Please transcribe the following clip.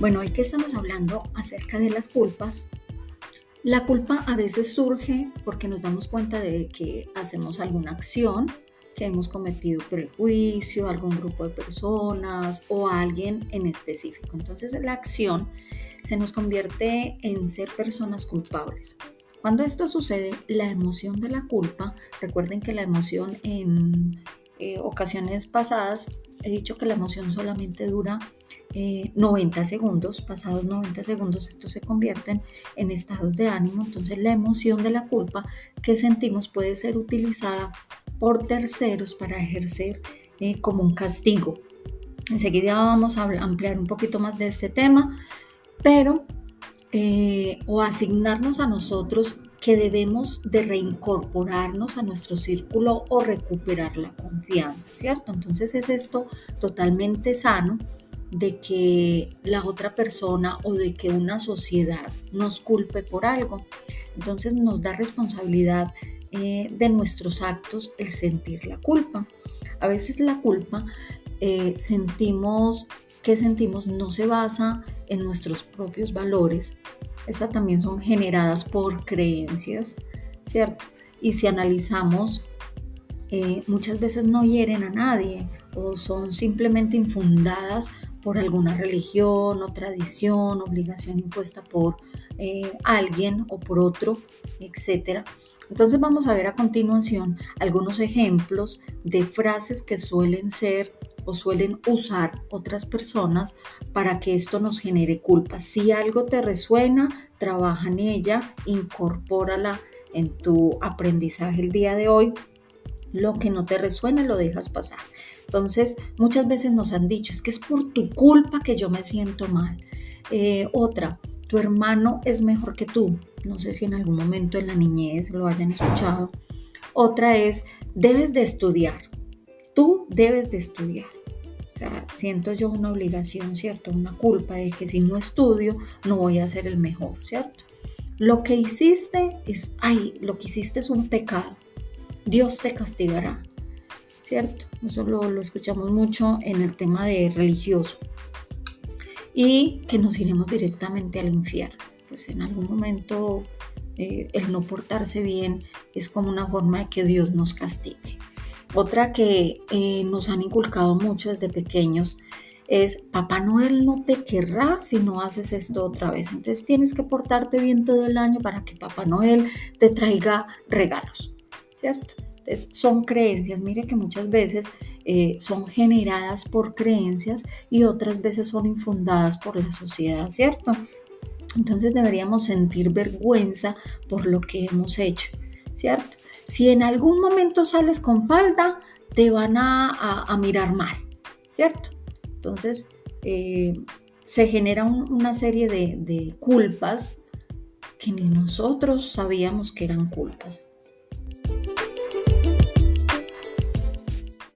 Bueno, hoy que estamos hablando acerca de las culpas, la culpa a veces surge porque nos damos cuenta de que hacemos alguna acción, que hemos cometido prejuicio a algún grupo de personas o a alguien en específico. Entonces la acción se nos convierte en ser personas culpables. Cuando esto sucede, la emoción de la culpa, recuerden que la emoción en eh, ocasiones pasadas he dicho que la emoción solamente dura 90 eh, segundos, pasados 90 segundos, estos se convierten en estados de ánimo. Entonces la emoción de la culpa que sentimos puede ser utilizada por terceros para ejercer eh, como un castigo. Enseguida vamos a ampliar un poquito más de este tema, pero eh, o asignarnos a nosotros que debemos de reincorporarnos a nuestro círculo o recuperar la confianza, ¿cierto? Entonces es esto totalmente sano de que la otra persona o de que una sociedad nos culpe por algo. Entonces nos da responsabilidad eh, de nuestros actos el sentir la culpa. A veces la culpa eh, sentimos que sentimos no se basa en nuestros propios valores. Esas también son generadas por creencias, ¿cierto? Y si analizamos, eh, muchas veces no hieren a nadie o son simplemente infundadas por alguna religión o tradición, obligación impuesta por eh, alguien o por otro, etc. Entonces vamos a ver a continuación algunos ejemplos de frases que suelen ser o suelen usar otras personas para que esto nos genere culpa. Si algo te resuena, trabaja en ella, incorpórala en tu aprendizaje el día de hoy. Lo que no te resuene lo dejas pasar. Entonces, muchas veces nos han dicho, es que es por tu culpa que yo me siento mal. Eh, otra, tu hermano es mejor que tú. No sé si en algún momento en la niñez lo hayan escuchado. Otra es, debes de estudiar. Tú debes de estudiar. Siento yo una obligación, ¿cierto? Una culpa de que si no estudio no voy a ser el mejor, ¿cierto? Lo que hiciste es, ay, lo que hiciste es un pecado. Dios te castigará. ¿cierto? Eso lo, escuchamos mucho en el tema de religioso. Y que nos iremos directamente al infierno. Pues en algún momento eh, el no portarse bien es como una forma de que Dios nos castigue. Otra que eh, nos han inculcado mucho desde pequeños es Papá Noel no te querrá si no haces esto otra vez. Entonces tienes que portarte bien todo el año para que Papá Noel te traiga regalos, ¿cierto? son creencias, mire que muchas veces eh, son generadas por creencias y otras veces son infundadas por la sociedad, ¿cierto? Entonces deberíamos sentir vergüenza por lo que hemos hecho, ¿cierto? Si en algún momento sales con falda, te van a, mirar mal, ¿cierto? Entonces eh, se genera una serie de, de culpas que ni nosotros sabíamos que eran culpas.